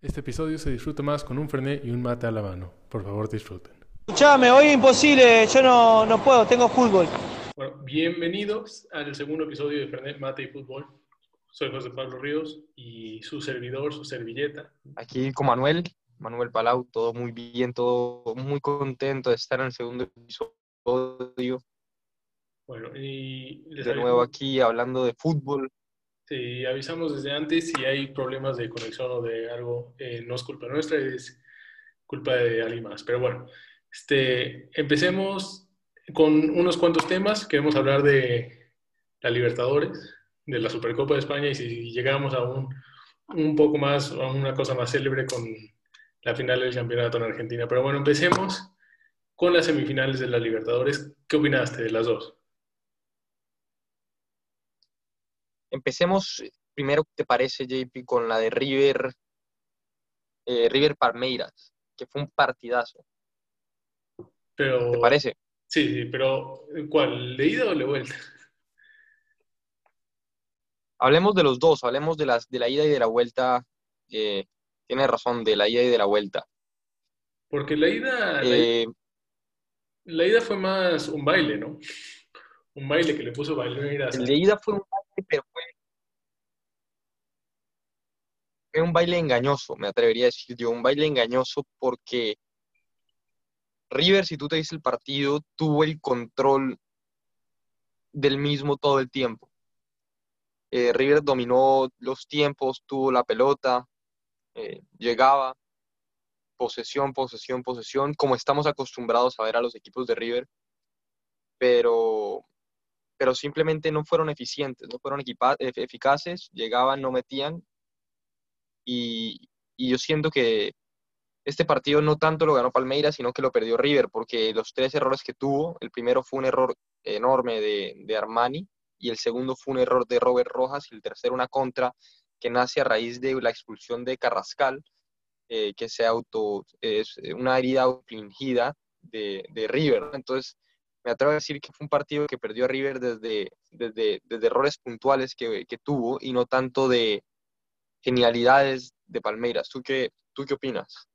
Este episodio se disfruta más con un frené y un mate a la mano. Por favor, disfruten. Escuchame, hoy es imposible, yo no, no puedo, tengo fútbol. Bueno, bienvenidos al segundo episodio de Frenet, Mate y Fútbol. Soy José Pablo Ríos y su servidor, su servilleta. Aquí con Manuel, Manuel Palau, todo muy bien, todo muy contento de estar en el segundo episodio. Bueno, y les De nuevo aquí hablando de fútbol. Sí, avisamos desde antes si hay problemas de conexión o de algo, eh, no es culpa nuestra, es culpa de alguien más. Pero bueno, este, empecemos con unos cuantos temas. Queremos hablar de la Libertadores, de la Supercopa de España y si llegamos a un, un poco más, a una cosa más célebre con la final del campeonato en Argentina. Pero bueno, empecemos con las semifinales de la Libertadores. ¿Qué opinaste de las dos? Empecemos primero, ¿te parece, JP, con la de River, eh, River Palmeiras, que fue un partidazo? Pero, ¿Te parece? Sí, sí, pero ¿cuál? ¿De ida o de vuelta? Hablemos de los dos, hablemos de, las, de la ida y de la vuelta. Eh, tienes razón, de la ida y de la vuelta. Porque la ida, la, Eh, la ida fue más un baile, ¿no? Un baile que le puso Palmeiras. el de ida fue un baile, pero fue, fue un baile engañoso, me atrevería a decir yo, un baile engañoso porque River, si tú te dices el partido, tuvo el control del mismo todo el tiempo. Eh, River dominó los tiempos, tuvo la pelota, eh, llegaba, posesión, posesión, posesión, como estamos acostumbrados a ver a los equipos de River, pero, pero simplemente no fueron eficientes, no fueron eficaces, llegaban, no metían, y, yo siento que este partido no tanto lo ganó Palmeiras, sino que lo perdió River, porque los tres errores que tuvo, el primero fue un error enorme de, de Armani, y el segundo fue un error de Robert Rojas, y el tercero una contra que nace a raíz de la expulsión de Carrascal, eh, que se auto, es una herida autoinfligida de, de River. Entonces, me atrevo a decir que fue un partido que perdió a River desde, desde, desde errores puntuales que, que tuvo y no tanto de genialidades de Palmeiras. ¿Tú qué, tú qué opinas?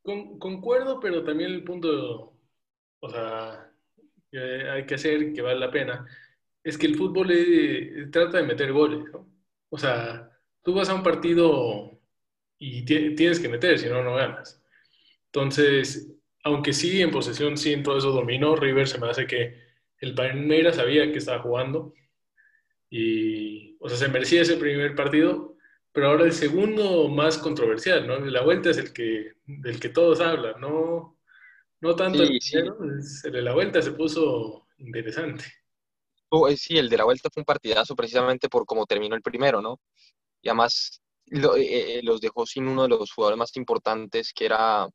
Con- concuerdo, pero también el punto, o sea, que hay que hacer que vale la pena, es que el fútbol eh, trata de meter goles, ¿no? O sea, tú vas a un partido y ti- tienes que meter, si no, no ganas. Entonces, aunque sí, en posesión, sí, en todo eso dominó, River se me hace que el Palmeiras sabía que estaba jugando y, o sea, se merecía ese primer partido, pero ahora el segundo más controversial, ¿no? La vuelta es el que, del que todos hablan, no, no tanto el Sí, primero, el de la vuelta se puso interesante. Oh, eh, sí, el de la vuelta fue un partidazo precisamente por cómo terminó el primero, ¿no? Y además lo- eh, eh, los dejó sin uno de los jugadores más importantes, que era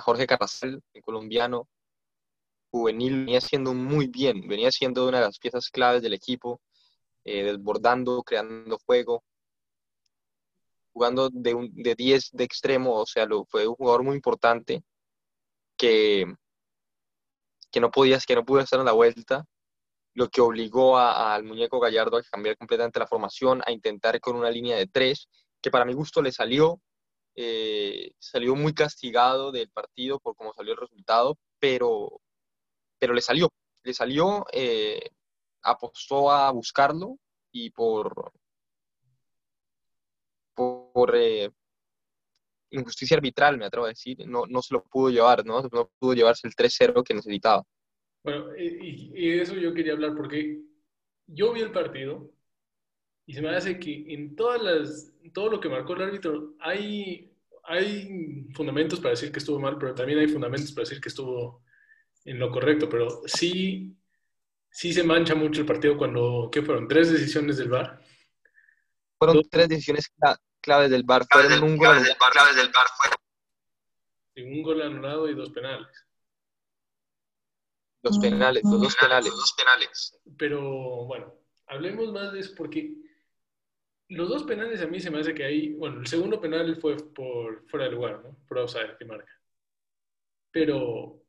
Jorge Carrascal, el colombiano, juvenil, venía siendo muy bien, venía siendo una de las piezas claves del equipo, eh, desbordando, creando juego, jugando de, un, de 10 de extremo, o sea, fue un jugador muy importante que, que no podías, que no pudo estar en la vuelta, lo que obligó al muñeco Gallardo a cambiar completamente la formación, a intentar con una línea de tres, que para mi gusto le salió, eh, salió muy castigado del partido por cómo salió el resultado, pero, pero le salió, le salió, eh, apostó a buscarlo y por, por, eh, injusticia arbitral, me atrevo a decir, no, no se lo pudo llevar, ¿no? No pudo llevarse el 3-0 que necesitaba. Bueno, y, y de eso yo quería hablar porque yo vi el partido y se me hace que en todas las, todo lo que marcó el árbitro hay, hay fundamentos para decir que estuvo mal, pero también hay fundamentos para decir que estuvo en lo correcto. Pero sí, sí se mancha mucho el partido cuando, ¿qué fueron? Tres decisiones del VAR. Fueron Dos- tres decisiones cla- claves del VAR. Fueron un gol anulado. y Un gol anulado y dos penales. Los penales, los dos penales. Pero bueno, hablemos más de eso porque los dos penales a mí se me hace que ahí, bueno, el segundo penal fue por fuera de lugar, ¿no? Por offside que marca. Pero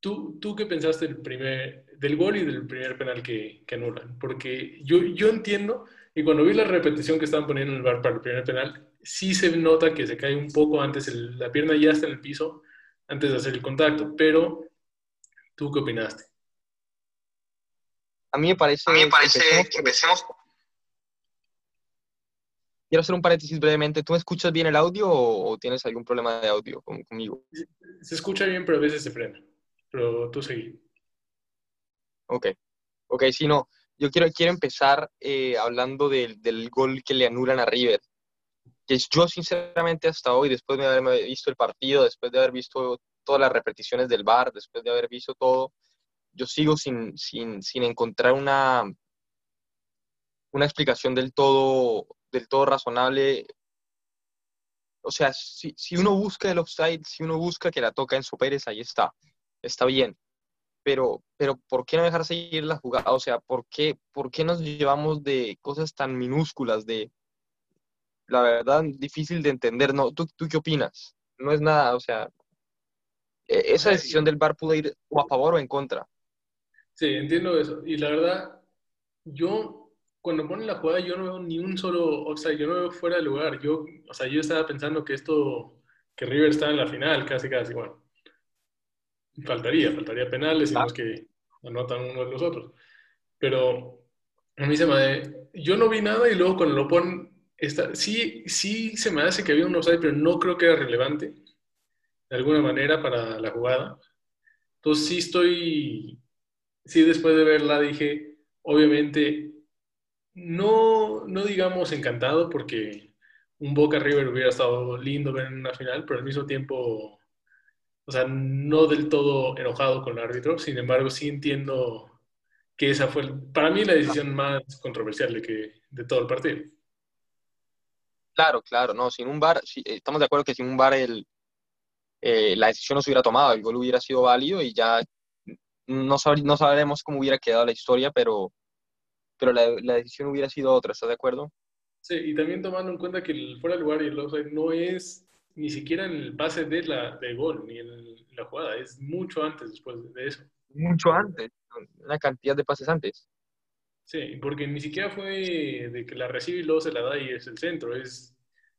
¿tú, tú qué pensaste del primer, del gol y del primer penal que, que anulan? Porque yo, yo entiendo Y cuando vi la repetición que estaban poniendo en el bar para el primer penal, sí se nota que se cae un poco antes, el, la pierna ya está en el piso antes de hacer el contacto, pero ¿tú qué opinaste? A mí me parece, A mí me parece que empecemos. Quiero hacer un paréntesis brevemente. ¿Tú me escuchas bien el audio o, tienes algún problema de audio con- conmigo? Se escucha bien, pero a veces se frena. Pero tú seguí. Ok, ok, sí, no. Yo quiero, quiero empezar eh, hablando del, del gol que le anulan a River. Que yo, sinceramente, hasta hoy, después de haberme visto el partido, después de haber visto todas las repeticiones del VAR, después de haber visto todo, yo sigo sin, sin, sin encontrar una, una explicación del todo, del todo razonable. O sea, si, si uno busca el offside, si uno busca que la toca en Pérez, ahí está, está bien pero, pero ¿por qué no dejar seguir la jugada? O sea, ¿por qué, ¿por qué nos llevamos de cosas tan minúsculas, de, la verdad, difícil de entender? No, ¿tú, ¿Tú qué opinas? No es nada, o sea, e- esa decisión del VAR pudo ir o a favor o en contra. Sí, entiendo eso. Y la verdad, yo, cuando ponen la jugada, yo no veo ni un solo offside, yo no veo fuera de lugar. Yo, o sea, yo estaba pensando que esto, que River está en la final, casi, casi, bueno. Faltaría, faltaría penales y Ah. que anotan uno de los otros. Pero a mí se me... Yo no vi nada y luego cuando lo ponen, está, sí, sí se me hace que había un offside, pero no creo que era relevante de alguna manera para la jugada. Entonces sí estoy, sí después de verla dije, obviamente, no, no digamos encantado porque un Boca River hubiera estado lindo ver en una final, pero al mismo tiempo, o sea, no del todo enojado con el árbitro, sin embargo sí entiendo que esa fue, para mí, la decisión más controversial de, que, de todo el partido. Claro, claro, no, sin un sí, eh, estamos de acuerdo que sin un VAR el, eh, la decisión no se hubiera tomado, el gol hubiera sido válido y ya no, sabr- no sabremos cómo hubiera quedado la historia, pero, pero la, la decisión hubiera sido otra, ¿estás de acuerdo? Sí, y también tomando en cuenta que el fuera de lugar y el offside no es ni siquiera en el pase de la de gol, ni en la jugada, es mucho antes después de eso. Mucho antes, una cantidad de pases antes. Sí, porque ni siquiera fue de que la recibe y luego se la da y es el centro, es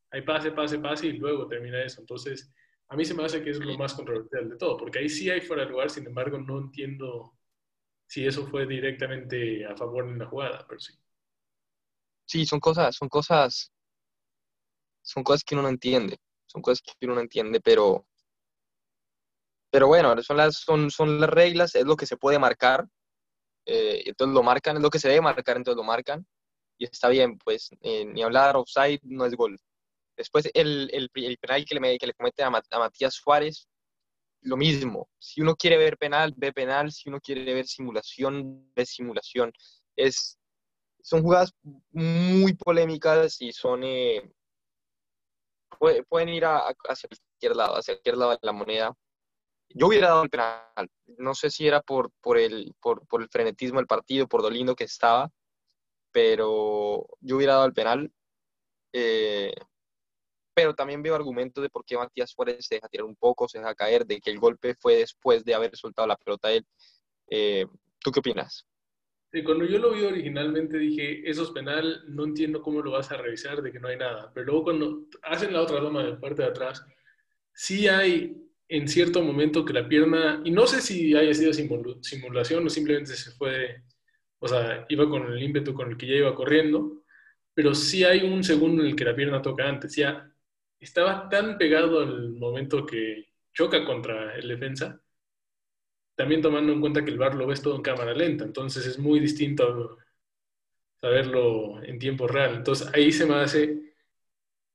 hay pase, pase, pase y luego termina eso. Entonces, a mí se me hace que es lo más controversial de todo, porque ahí sí hay fuera de lugar, sin embargo, no entiendo si eso fue directamente a favor en la jugada, pero sí. Sí, son cosas, son cosas, son cosas que uno no entiende, son cosas que uno no entiende, pero, pero bueno, son las, son, son las reglas, es lo que se puede marcar, eh, entonces lo marcan, es lo que se debe marcar, entonces lo marcan, y está bien, pues, eh, ni hablar, offside no es gol. Después el, el, el penal que le, que le comete a, a Matías Suárez, lo mismo, si uno quiere ver penal, ve penal, si uno quiere ver simulación, ve simulación, es son jugadas muy polémicas y son eh, puede- pueden ir a- a- hacia cualquier lado, hacia cualquier lado de la moneda. Yo hubiera dado el penal, no sé si era por, por, el, por, por el frenetismo del partido, por lo lindo que estaba, pero yo hubiera dado el penal. eh, pero también veo argumentos de por qué Matías Suárez se deja tirar un poco, se deja caer, de que el golpe fue después de haber soltado la pelota a él. Eh, ¿Tú qué opinas? Cuando yo lo vi originalmente dije, eso es penal, no entiendo cómo lo vas a revisar de que no hay nada. Pero luego cuando hacen la otra toma de parte de atrás, sí hay en cierto momento que la pierna, y no sé si haya sido simulación o simplemente se fue, o sea, iba con el ímpetu con el que ya iba corriendo, pero sí hay un segundo en el que la pierna toca antes. Ya estaba tan pegado al momento que choca contra el defensa también tomando en cuenta que el VAR lo ves todo en cámara lenta, entonces es muy distinto saberlo en tiempo real. Entonces ahí se me hace,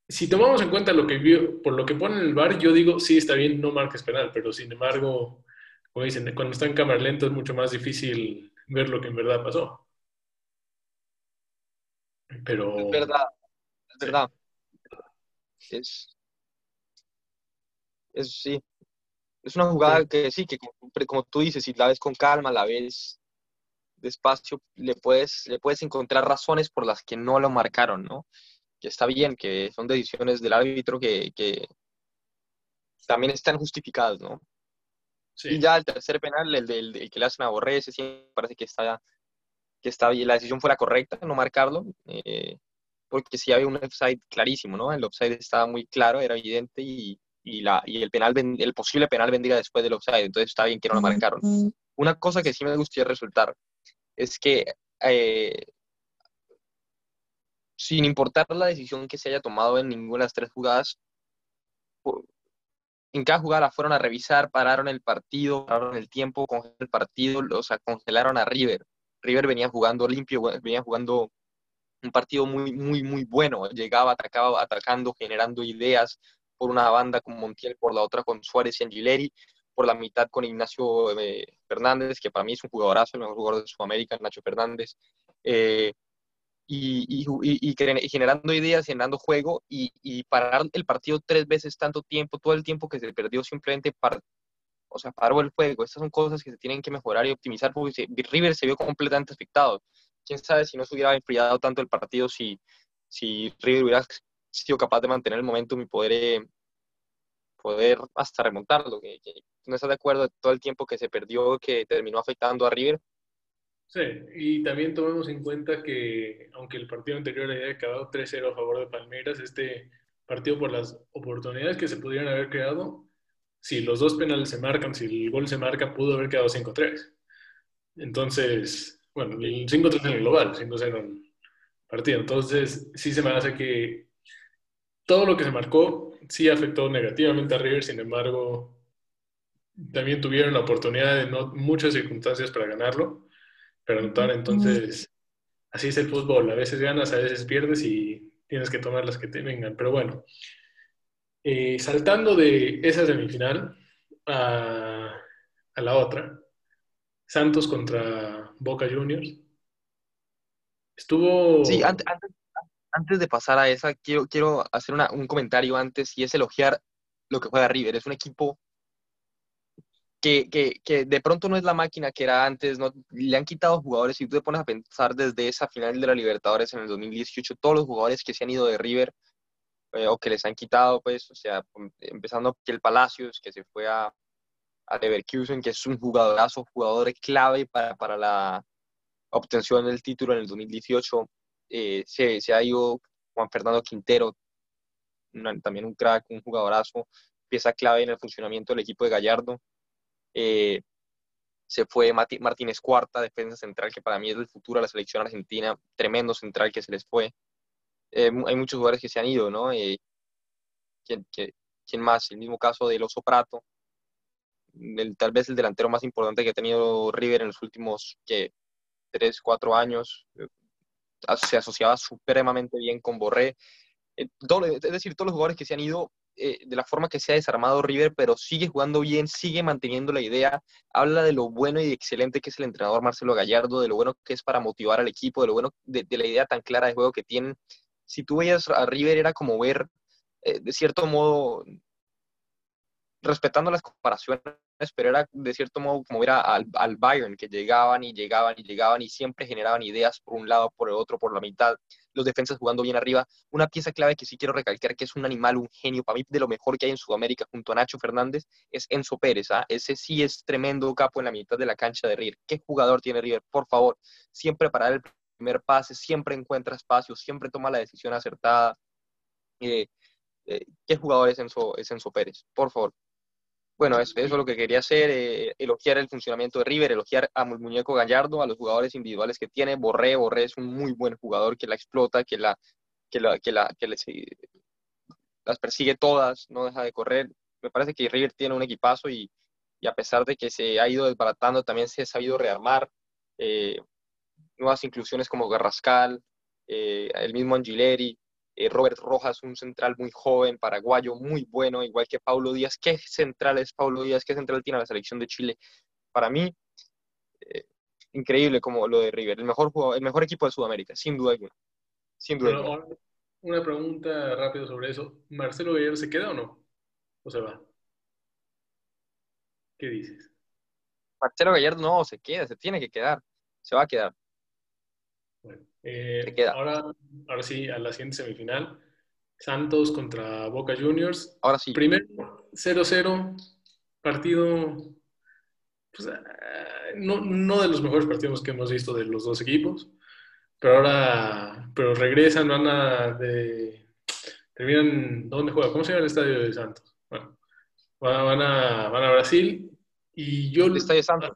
si tomamos en cuenta lo que vio, por lo que pone en el VAR, yo digo, sí, está bien, no marques penal, pero sin embargo, como dicen, cuando está en cámara lenta es mucho más difícil ver lo que en verdad pasó. Pero... Es verdad, es Sí. Es, es sí. Es una jugada que sí, que como, como tú dices, si la ves con calma, la ves despacio, le puedes, le puedes encontrar razones por las que no lo marcaron, ¿no? Que está bien, que son decisiones del árbitro que, que también están justificadas, ¿no? Sí. Y ya el tercer penal, el, del el que le hacen a Borré, ese sí parece que está que estaba, la decisión fue la correcta, no marcarlo, eh, porque sí había un offside clarísimo, ¿no? El offside estaba muy claro, era evidente y, y, la, y el, penal, el posible penal vendría después del offside, entonces está bien que no lo marcaron. Una cosa que sí me gustaría resultar es que eh, sin importar la decisión que se haya tomado en ninguna de las tres jugadas, en cada jugada fueron a revisar, pararon el partido, pararon el tiempo, congelaron el partido, o sea, congelaron a River. River venía jugando limpio, venía jugando un partido muy, muy, muy bueno. Llegaba, atacaba, atacando, generando ideas por una banda con Montiel, por la otra con Suárez y Angileri, por la mitad con Ignacio eh, Fernández, que para mí es un jugadorazo, el mejor jugador de Sudamérica, Nacho Fernández. Eh, y, generando ideas, generando juego y, parar el partido tres veces tanto tiempo, todo el tiempo que se perdió simplemente para, o sea, paró el juego. Estas son cosas que se tienen que mejorar y optimizar porque River se vio completamente afectado. Quién sabe si no se hubiera enfriado tanto el partido si, si River hubiera sido capaz de mantener el momento y poder, eh, poder hasta remontarlo. Que, no estás de acuerdo todo el tiempo que se perdió que terminó afectando a River Sí, y también tomemos en cuenta que aunque el partido anterior haya acabado 3-0 a favor de Palmeiras, este partido por las oportunidades que se pudieran haber creado, si los dos penales se marcan, si el gol se marca, pudo haber quedado 5-3. Entonces, bueno, el 5-3 en el global, 5-0 en el partido. Entonces, sí se me hace que todo lo que se marcó sí afectó negativamente a River, sin embargo, también tuvieron la oportunidad de no, muchas circunstancias para ganarlo preguntar. Entonces, así es el fútbol. A veces ganas, a veces pierdes y tienes que tomar las que te vengan. Pero bueno, eh, saltando de esa semifinal a, a, la otra, Santos contra Boca Juniors. Estuvo... Sí, antes, antes, de pasar a esa, quiero, quiero hacer un comentario antes y es elogiar lo que juega River. Es un equipo que, que, de pronto no es la máquina que era antes, no, le han quitado jugadores, y tú te pones a pensar desde esa final de la Libertadores en el 2018, todos los jugadores que se han ido de River eh, o que les han quitado, pues, o sea, empezando por el Palacios, que se fue a, a Leverkusen, que es un jugadorazo, jugador clave para, para la obtención del título en el 2018, eh, se, se, ha ido Juan Fernando Quintero, también un crack, un jugadorazo, pieza clave en el funcionamiento del equipo de Gallardo. Eh, se fue Martínez Cuarta, defensa central, que para mí es el futuro de la selección argentina, tremendo central que se les fue. Eh, hay muchos jugadores que se han ido, ¿no? Eh, ¿quién, quién, más? El mismo caso del Oso Prato, el, tal vez el delantero más importante que ha tenido River en los últimos que tres, cuatro años. Se asociaba supremamente bien con Borré. es decir, todos los jugadores que se han ido eh, de la forma que se ha desarmado River, pero sigue jugando bien, sigue manteniendo la idea, habla de lo bueno y excelente que es el entrenador Marcelo Gallardo, de lo bueno que es para motivar al equipo, de lo bueno de, la idea tan clara de juego que tienen. Si tú veías a River era como ver, eh, de cierto modo, respetando las comparaciones, pero era de cierto modo como ver al, al, Bayern, que llegaban y llegaban y llegaban y siempre generaban ideas por un lado, por el otro, por la mitad, los defensas jugando bien arriba. Una pieza clave que sí quiero recalcar, que es un animal, un genio, para mí de lo mejor que hay en Sudamérica junto a Nacho Fernández, es Enzo Pérez. ¿ah? Ese sí es tremendo capo en la mitad de la cancha de River. ¿Qué jugador tiene River? Por favor, siempre para el primer pase, siempre encuentra espacio, siempre toma la decisión acertada. Eh, eh, ¿Qué jugador es Enzo, es Enzo Pérez? Por favor. Bueno, eso, es lo que quería hacer, eh, elogiar el funcionamiento de River, elogiar a Muñeco Gallardo, a los jugadores individuales que tiene. Borré, Borré es un muy buen jugador que la explota, que, la, que, la, que, la, que las persigue todas, no deja de correr. Me parece que River tiene un equipazo y, y a pesar de que se ha ido desbaratando, también se ha sabido rearmar. Eh, nuevas inclusiones como Garrascal, eh, el mismo Angileri, eh, Robert Rojas, un central muy joven, paraguayo, muy bueno, igual que Paulo Díaz. ¿Qué central es Paulo Díaz? ¿Qué central tiene la selección de Chile? Para mí, eh, increíble como lo de River, el mejor, el mejor equipo de Sudamérica, sin duda alguna. Sin duda Una pregunta rápida sobre eso. ¿Marcelo Gallardo se queda o no? ¿O se va? ¿Qué dices? Marcelo Gallardo no, se queda, se tiene que quedar, se va a quedar. Eh, ahora, ahora sí, a la siguiente semifinal. Santos contra Boca Juniors. Ahora sí. Primero, 0-0. Partido pues, ah, no, no de los mejores partidos que hemos visto de los dos equipos, pero ahora, pero regresan, van a, de, terminan, ¿dónde juega? ¿Cómo se llama el estadio de Santos? Bueno, van a, van a Brasil y yo... El estadio Santos.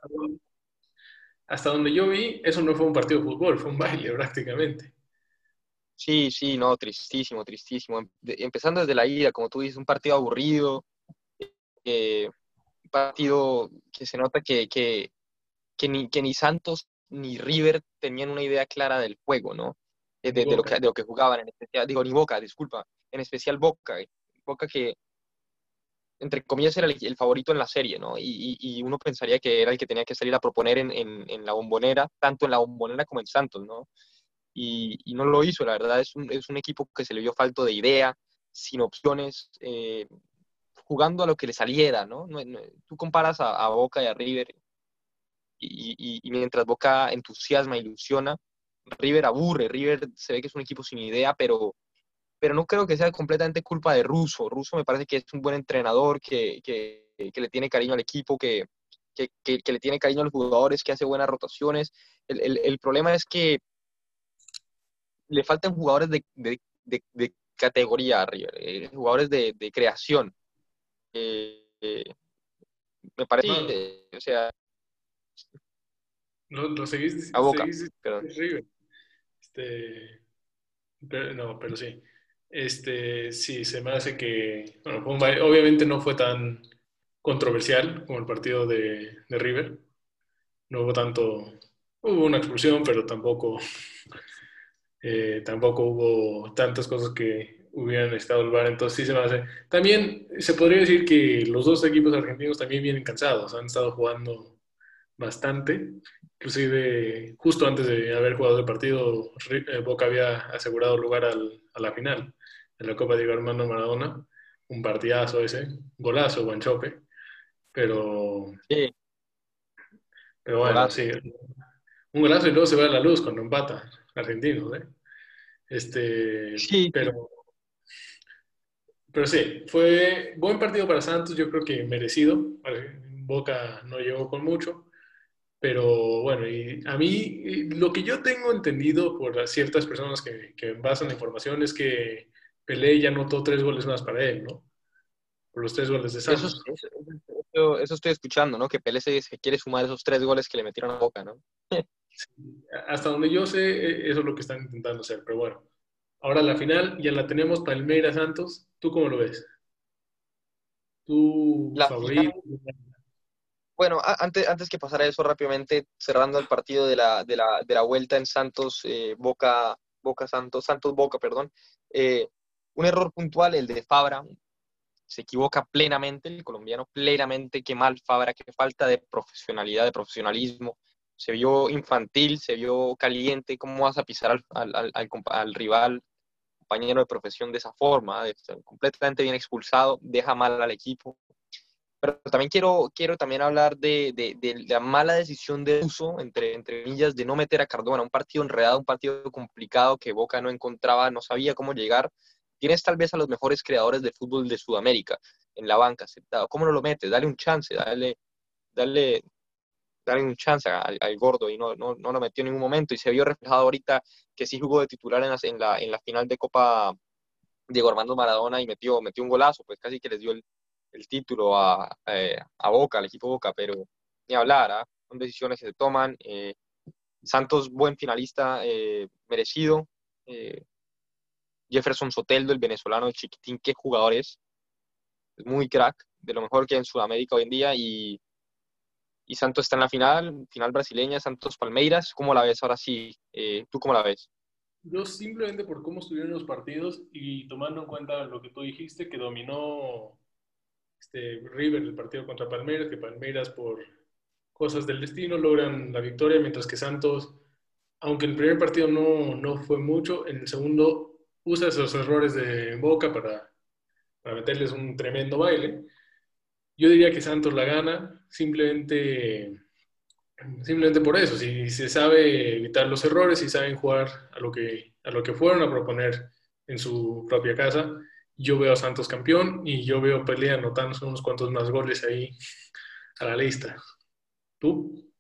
Hasta donde yo vi, eso no fue un partido de fútbol, fue un baile prácticamente. Sí, sí, no, tristísimo, tristísimo. Empezando desde la ida, como tú dices, un partido aburrido, eh, un partido que se nota que, que, que, ni, que ni Santos ni River tenían una idea clara del juego, ¿no? De, de, lo, que, de lo que jugaban, en especial, digo, ni Boca, disculpa, en especial Boca, Boca que, entre comillas, era el, favorito en la serie, ¿no? Y, uno pensaría que era el que tenía que salir a proponer en, la bombonera, tanto en la bombonera como en Santos, ¿no? Y, no lo hizo, la verdad, es un, equipo que se le dio falto de idea, sin opciones, eh, jugando a lo que le saliera, ¿no? tú comparas a, a, Boca y a River, y, y, mientras Boca entusiasma, ilusiona, River aburre, River se ve que es un equipo sin idea, pero, pero no creo que sea completamente culpa de Russo. Russo me parece que es un buen entrenador, que, que, que le tiene cariño al equipo, que, que, le tiene cariño a los jugadores, que hace buenas rotaciones. El, el, el problema es que le faltan jugadores de, de, de, categoría a River, eh, jugadores de, creación. Eh, eh, me parece, o sea, no, lo seguís, a Boca, River. Este, no, pero sí. Este, sí, se me hace que, obviamente no fue tan controversial como el partido de, de River. No hubo tanto, hubo una expulsión, pero tampoco, eh, tampoco hubo tantas cosas que hubieran estado el VAR, entonces sí se me hace. También se podría decir que los dos equipos argentinos también vienen cansados, han estado jugando bastante Inclusive, justo antes de haber jugado el partido, eh, Boca había asegurado lugar al, a la final en la Copa de Armando Maradona. Un partidazo ese, golazo, Guanchope. Pero. Sí. Pero bueno, sí. Un golazo y luego se va a la luz cuando empata argentino, ¿eh? Este, sí. Pero, pero sí, fue buen partido para Santos, yo creo que merecido. Boca no llegó con mucho. Pero bueno, y a mí lo que yo tengo entendido por ciertas personas que, que basan la información es que Pelé ya anotó tres goles más para él, ¿no? Por los tres goles de Santos. Eso, eso, estoy escuchando, ¿no? Que Pelé se, quiere sumar esos tres goles que le metieron a Boca, ¿no? hasta donde yo sé, e, eso es lo que están intentando hacer, pero bueno. Ahora la final ya la tenemos, Palmeiras Santos. ¿Tú cómo lo ves? ¿Tu favorito? Bueno, antes, antes que pasar a eso rápidamente, cerrando el partido de la, de la, de la vuelta en Santos, eh, Boca, Boca Santos, Santos Boca, perdón, eh, un error puntual, el de Fabra, se equivoca plenamente, el colombiano plenamente, qué mal Fabra, qué falta de profesionalidad, de profesionalismo, se vio infantil, se vio caliente, ¿cómo vas a pisar al, al, al, al rival, compañero de profesión de esa forma? completamente bien expulsado, deja mal al equipo, pero también quiero, quiero también hablar de, de, de, la mala decisión de uso, entre, entre millas, de no meter a Cardona, un partido enredado, un partido complicado que Boca no encontraba, no sabía cómo llegar. Tienes tal vez a los mejores creadores de fútbol de Sudamérica en la banca. ¿Cómo no lo metes? Dale un chance, dale, dale, dale un chance al, gordo y no, no, no, lo metió en ningún momento. Y se vio reflejado ahorita que sí jugó de titular en la, en la, en la final de Copa Diego Armando Maradona y metió, metió un golazo, pues casi que les dio el, el título a, eh, a, Boca, al equipo Boca, pero ni hablar, ¿ah? son decisiones que se toman. Eh, Santos, buen finalista, eh, merecido. Jefferson Soteldo, el venezolano, el chiquitín, qué jugador es. Es muy crack, de lo mejor que hay en Sudamérica hoy en día. Y, y Santos está en la final, final brasileña, Santos Palmeiras. ¿Cómo la ves ahora sí? ¿Tú cómo la ves? Yo simplemente por cómo estuvieron los partidos y tomando en cuenta lo que tú dijiste, que dominó este, River el partido contra Palmeiras, que Palmeiras por cosas del destino logran la victoria, mientras que Santos, aunque el primer partido no, no fue mucho, en el segundo usa esos errores de Boca para, meterles un tremendo baile. Yo diría que Santos la gana simplemente, simplemente por eso, si se sabe evitar los errores y saben jugar a lo, que, a lo que fueron a proponer en su propia casa, yo veo a Santos campeón y yo veo pelea anotando unos cuantos más goles ahí a la lista. ¿Tú?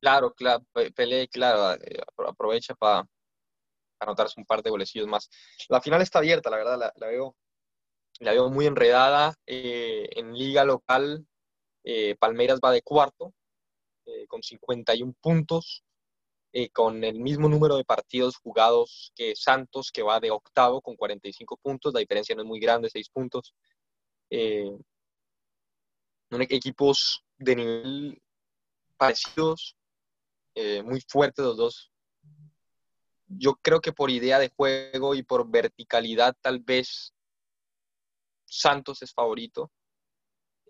Claro, claro, Pelé, claro, eh, aprovecha para anotarse un par de golecillos más. La final está abierta, la verdad, la, veo, la veo muy enredada. Eh, en liga local, eh, Palmeiras va de cuarto, con 51 puntos, con el mismo número de partidos jugados que Santos, que va de octavo con 45 puntos. La diferencia no es muy grande, 6 puntos. equipos de nivel parecidos, eh, muy fuertes los dos. Yo creo que por idea de juego y por verticalidad tal vez Santos es favorito.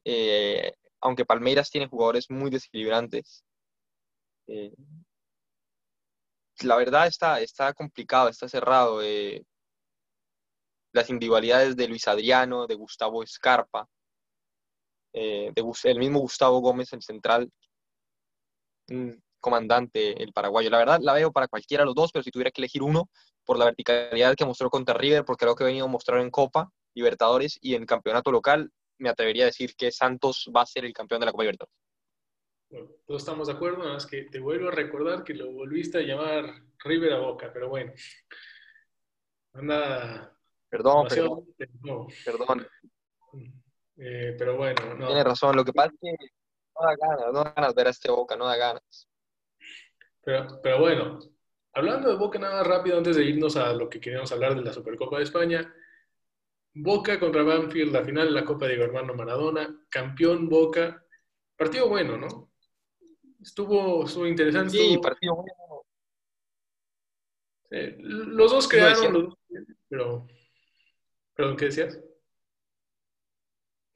Eh, aunque Palmeiras tiene jugadores muy desequilibrantes. Eh, la verdad está, está complicado, está cerrado. las individualidades de Luis Adriano, de Gustavo Escarpa, el mismo Gustavo Gómez, el central, mm, comandante el paraguayo. La verdad la veo para cualquiera de los dos, pero si tuviera que elegir uno por la verticalidad que mostró contra River, porque creo que ha venido a mostrar en Copa Libertadores y en campeonato local, me atrevería a decir que Santos va a ser el campeón de la Copa Libertadores. Bueno, todos estamos de acuerdo, nada más que te vuelvo a recordar que lo volviste a llamar River a Boca, pero bueno. Anda. Perdón, perdón. perdón. Eh, pero bueno, no. Tiene razón, lo que pasa es que no da ganas, no da ganas ver a este Boca, no da ganas. Pero, bueno, hablando de Boca nada más rápido antes de irnos a lo que queríamos hablar de la Supercopa de España. Boca contra Banfield, la final de la Copa de Hermano Maradona, campeón Boca. Partido bueno, ¿no? Estuvo, estuvo interesante. Sí, partido bueno. los dos crearon, los dos, pero... ¿Perdón, qué decías?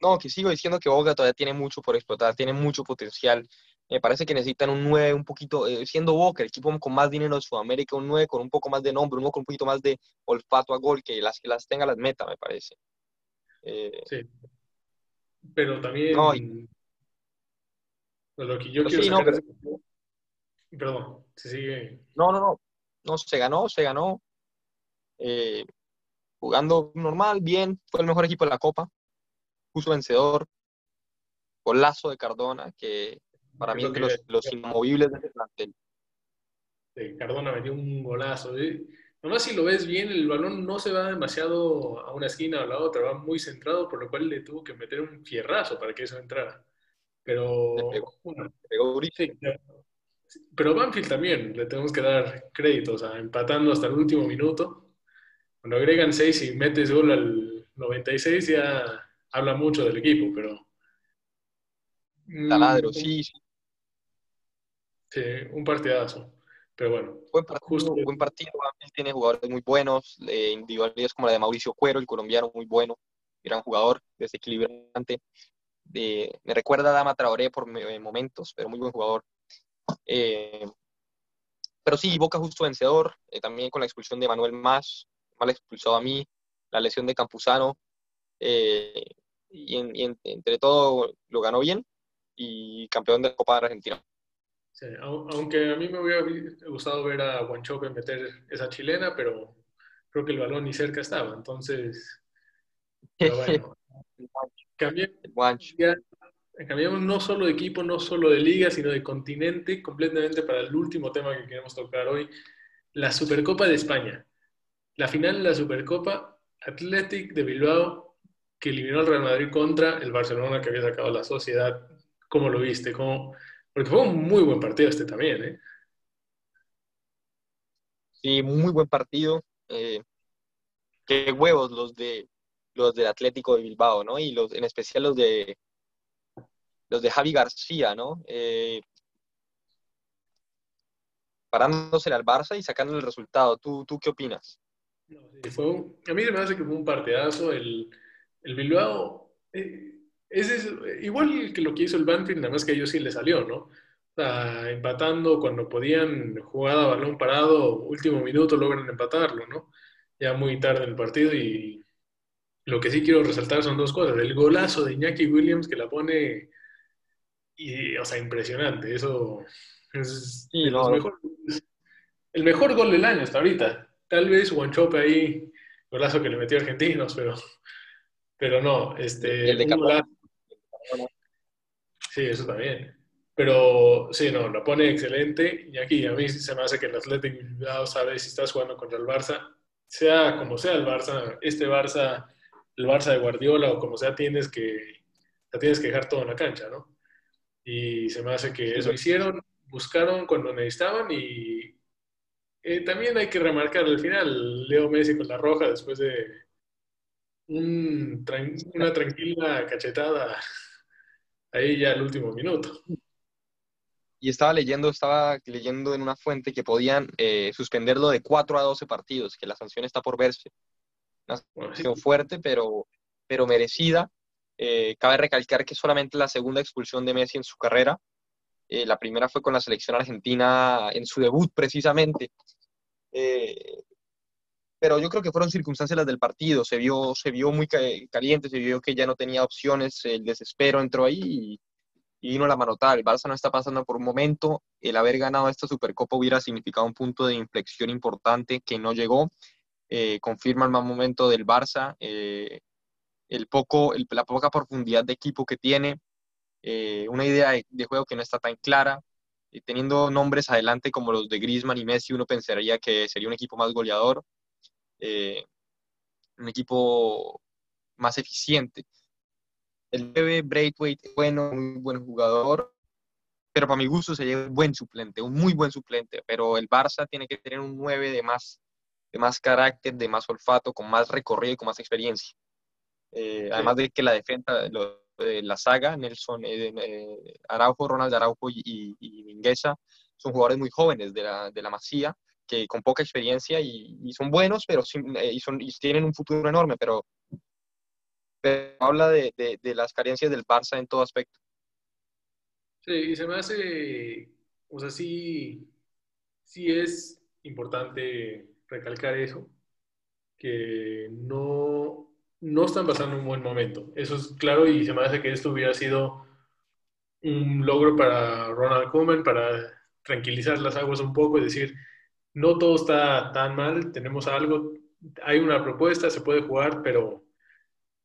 No, que sigo diciendo que Boca todavía tiene mucho por explotar, tiene mucho potencial. Me parece que necesitan un 9 un poquito, eh, siendo Boca, el equipo con más dinero de Sudamérica, un 9 con un poco más de nombre, uno con un poquito más de olfato a gol, que las que las tenga las meta, me parece. Eh, sí. Pero también. No, lo que yo quiero sí, no, Perdón, se sigue. No, no, no. No, se ganó, se ganó. Eh, jugando normal, bien. Fue el mejor equipo de la Copa. Puso vencedor. Golazo de Cardona, que para mí, que los, los, inamovibles de ese plantel. Cardona metió un golazo. ¿eh? Nomás si lo ves bien, el balón no se va demasiado a una esquina o a la otra, va muy centrado, por lo cual le tuvo que meter un fierrazo para que eso entrara. Pero. pero Banfield también, le tenemos que dar crédito, o sea, empatando hasta el último minuto. Cuando agregan 6 y metes gol al 96, ya habla mucho del equipo, pero. Taladro, sí, sí. Sí, un partidazo. Pero bueno. Buen partido, justo... buen partido. Tiene jugadores muy buenos, eh, individualidades como la de Mauricio Cuero, el colombiano, muy bueno, gran jugador, desequilibrante. me recuerda a Dama Traoré por momentos, pero muy buen jugador. Eh, pero sí, Boca justo vencedor, eh, también con la expulsión de Manuel Más, mal expulsado a mí, la lesión de Campuzano, y, y entre todo lo ganó bien y campeón de la Copa de Argentina aunque a mí me hubiera gustado ver a Guanchope meter esa chilena, pero creo que el balón ni cerca estaba. Entonces, bueno, cambiamos no solo de equipo, no solo de liga, sino de continente, completamente para el último tema que queremos tocar hoy, la Supercopa de España. La final de la Supercopa, Athletic de Bilbao, que eliminó al Real Madrid contra el Barcelona que había sacado la sociedad. ¿Cómo lo viste? ¿Cómo, porque fue un muy buen partido este también, ¿eh? Sí, muy buen partido. Eh, qué huevos los de los del Atlético de Bilbao, ¿no? Y los, en especial los de los de Javi García, ¿no? Eh, parándose al Barça y sacando el resultado. ¿Tú, tú qué opinas? a mí me hace que fue un partidazo. El, el Bilbao, eh, es, igual que lo que hizo el Banfield, nada más que a ellos sí le salió, ¿no? O sea, empatando cuando podían, jugar a balón parado, último minuto logran empatarlo, ¿no? Ya muy tarde en el partido y lo que sí quiero resaltar son dos cosas. El golazo de Iñaki Williams que la pone, y, o sea, impresionante. Eso es el mejor gol del año hasta ahorita. Tal vez Guanchope ahí, golazo que le metió a Argentinos, pero, pero no. Este, el de Sí, eso también. Pero sí, no, lo pone excelente. Y aquí a mí se me hace que el Atlético Bilbao sabe si estás jugando contra el Barça, sea como sea el Barça, este Barça, el Barça de Guardiola o como sea, tienes que, te tienes que dejar todo en la cancha, ¿no? Y se me hace que eso hicieron, buscaron cuando necesitaban y eh, también hay que remarcar al final, Leo Messi con la roja después de un, una tranquila cachetada ahí ya el último minuto. Y estaba leyendo, estaba leyendo en una fuente que podían eh, suspenderlo de 4 a 12 partidos, que la sanción está por verse. Una sanción fuerte, pero, pero merecida. Eh, cabe recalcar que solamente la segunda expulsión de Messi en su carrera. Eh, la primera fue con la selección argentina en su debut, precisamente. Pero yo creo que fueron circunstancias las del partido. Se vio, se vio muy caliente, se vio que ya no tenía opciones, el desespero entró ahí y, y vino la manotada. El Barça no está pasando por un momento. El haber ganado esta Supercopa hubiera significado un punto de inflexión importante que no llegó. Eh, confirma el mal momento del Barça, eh, el poco, la poca profundidad de equipo que tiene, eh, una idea de, juego que no está tan clara. teniendo nombres adelante como los de Griezmann y Messi, uno pensaría que sería un equipo más goleador, un equipo más eficiente. El 9 Braithwaite bueno, muy buen jugador, pero para mi gusto sería un buen suplente, un muy buen suplente, pero el Barça tiene que tener un 9 de más, de más carácter, de más olfato, con más recorrido y con más experiencia. Eh, además de que la defensa, de la saga, Nelson eh, eh, Araujo, Ronald Araujo y, y, Mingueza, son jugadores muy jóvenes de la, de la Masía, que con poca experiencia y, y son buenos, pero y, son, y tienen un futuro enorme, pero habla de, las carencias del Barça en todo aspecto. Sí, y se me hace, o sea, sí, sí es importante recalcar eso, que no, no están pasando un buen momento. Eso es claro y se me hace que esto hubiera sido un logro para Ronald Koeman, para tranquilizar las aguas un poco y decir, no todo está tan mal, tenemos algo, hay una propuesta, se puede jugar, pero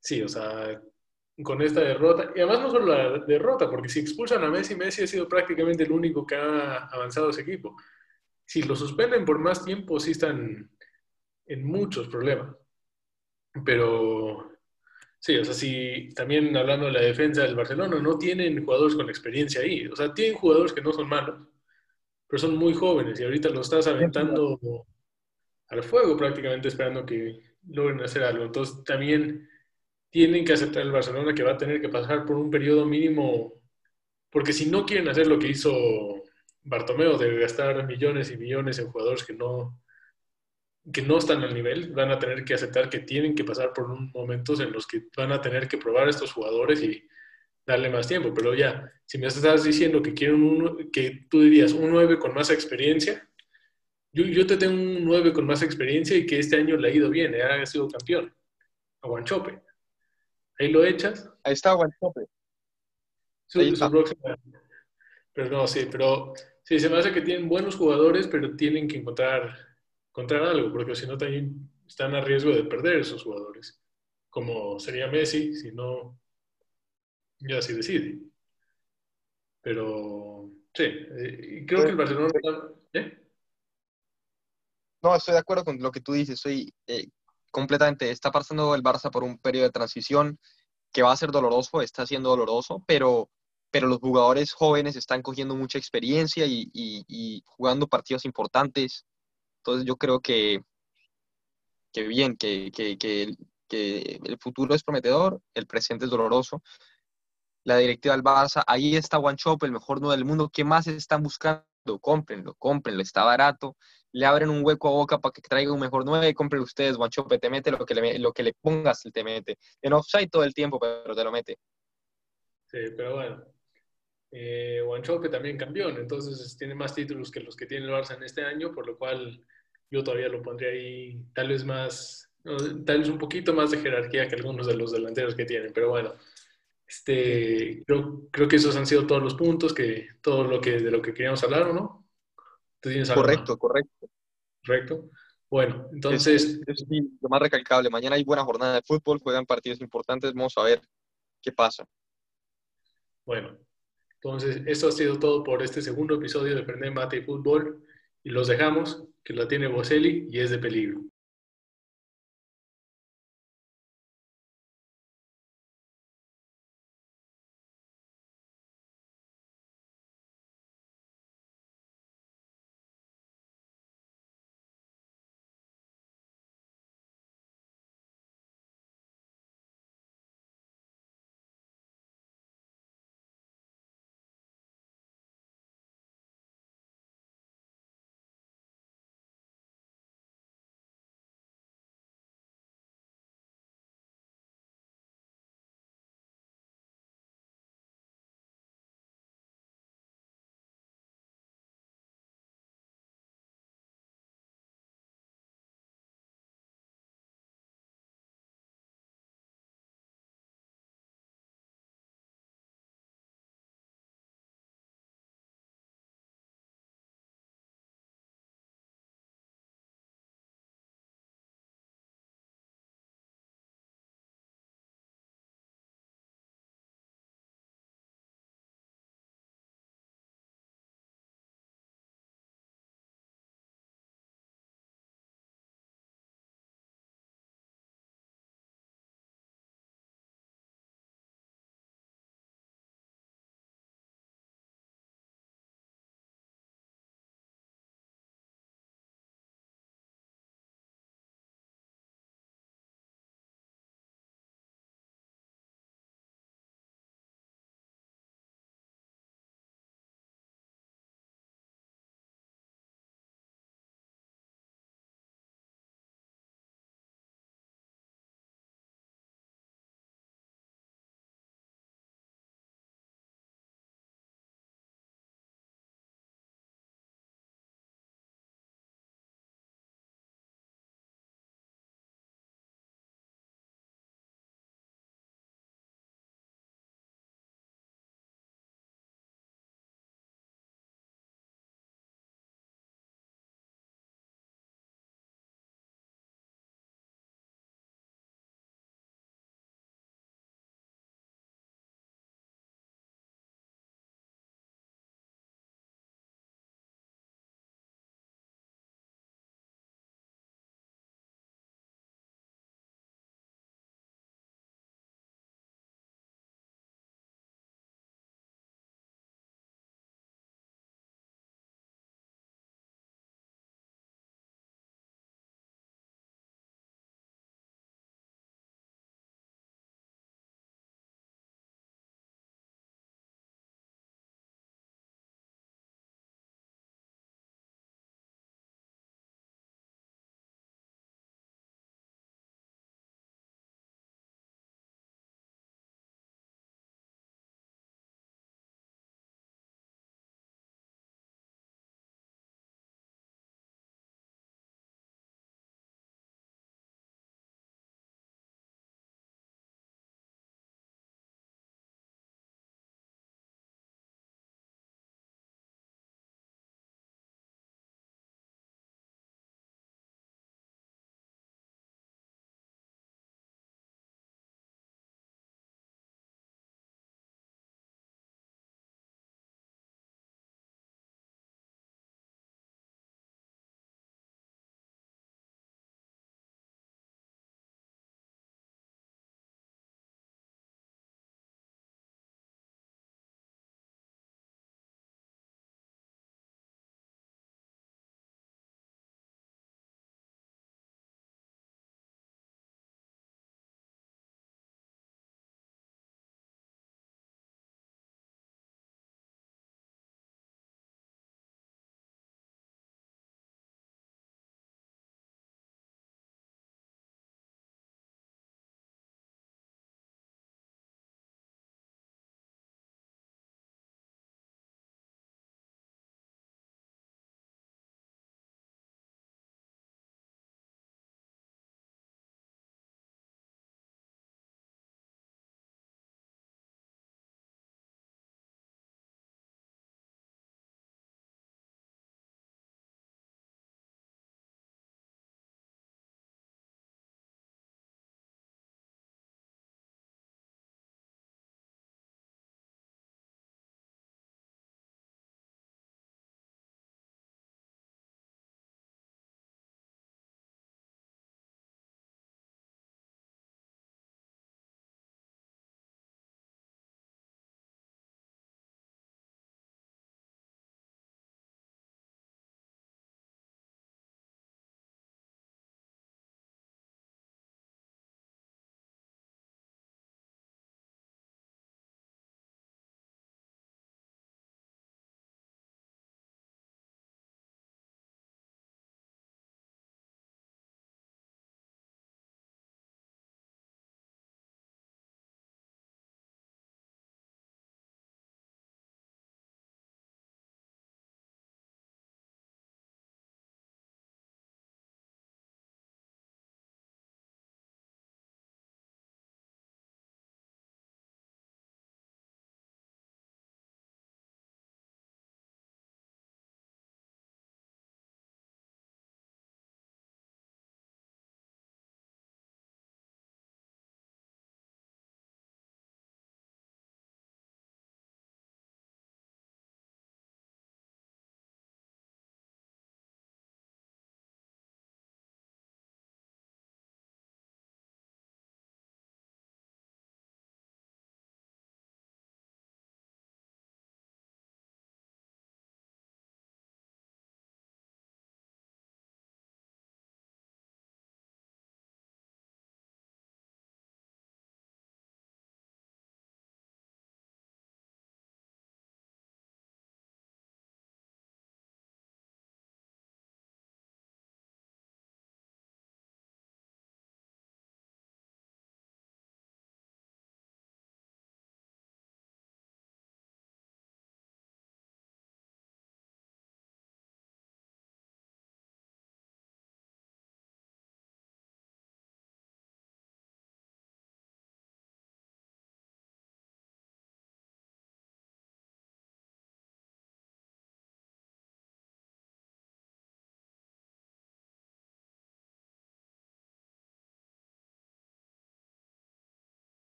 Sí, o sea, con esta derrota, y además no solo la derrota, porque si expulsan a Messi, Messi ha sido prácticamente el único que ha avanzado ese equipo. Si lo suspenden por más tiempo, sí están en muchos problemas. Pero sí, o sea, si también hablando de la defensa del Barcelona, no tienen jugadores con experiencia ahí. O sea, tienen jugadores que no son malos, pero son muy jóvenes y ahorita lo estás aventando al fuego prácticamente esperando que logren hacer algo. Entonces también tienen que aceptar el Barcelona que va a tener que pasar por un periodo mínimo, porque si no quieren hacer lo que hizo Bartomeo de gastar millones y millones en jugadores que no, que no están al nivel, van a tener que aceptar que tienen que pasar por un momentos en los que van a tener que probar a estos jugadores y darle más tiempo. Pero ya, si me estás diciendo que quieren un, que tú dirías un 9 con más experiencia, yo, yo te tengo un 9 con más experiencia y que este año le ha ido bien, eh, ha sido campeón, a Guanchope. Ahí lo echas. Ahí está Guanchope. Pero no, sí, pero sí, se me hace que tienen buenos jugadores, pero tienen que encontrar, encontrar algo, porque si no también están a riesgo de perder esos jugadores. Como sería Messi, si no, ya se decide. Pero sí, eh, creo que el Barcelona. ¿eh? No, estoy de acuerdo con lo que tú dices. Soy, eh, completamente. Está pasando el Barça por un periodo de transición que va a ser doloroso, está siendo doloroso, pero, pero los jugadores jóvenes están cogiendo mucha experiencia y, jugando partidos importantes. Entonces yo creo que, que bien, que, que, que, el futuro es prometedor, el presente es doloroso. La directiva del Barça, ahí está One Shop, el mejor no del mundo. ¿Qué más están buscando? Cómprenlo, cómprenlo, está barato le abren un hueco a Boca para que traiga un mejor 9, compren ustedes, Guanchope, te mete lo que le, lo que le pongas, te mete. En offside todo el tiempo, pero te lo mete. Sí, pero bueno. Eh, Guanchope también campeón, entonces tiene más títulos que los que tiene el Barça en este año, por lo cual yo todavía lo pondría ahí tal vez más, tal vez un poquito más de jerarquía que algunos de los delanteros que tienen, pero bueno. Este, creo, creo que esos han sido todos los puntos, que todo lo que de lo que queríamos hablar, ¿o no? correcto, correcto. Correcto. Bueno, entonces... Es, lo más recalcable. Mañana hay buena jornada de fútbol, juegan partidos importantes. Vamos a ver qué pasa. Bueno, Entonces, esto ha sido todo por este segundo episodio de Prender Mate y Fútbol y los dejamos, que la tiene Boselli y es de peligro.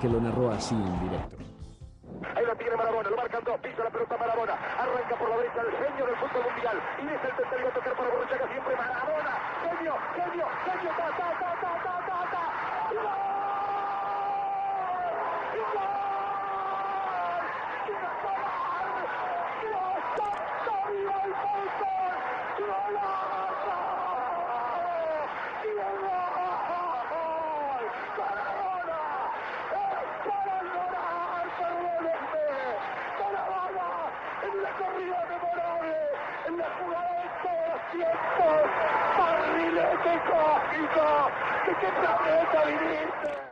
Que lo narró así en directo. Ahí lo tiene Marabona, lo marcan dos, pisa la pelota Marabona, arranca por la derecha el genio del fútbol mundial, y es el tercero a tocar para Borruchaga siempre Marabona, genio, genio, genio, ta, ta, ta, ta, ta, ta, ta. ¡Y gol! ¡Y gol! ¡Dios santo, viva el fútbol! ¡Golazo! ¡Y gol! ¡Maradona! ¡Es para llorar, perdónenme! ¡Maradona! En la corrida memorable, en la jugada de todos los tiempos, barrilete cósmico, ¿de qué planeta viniste?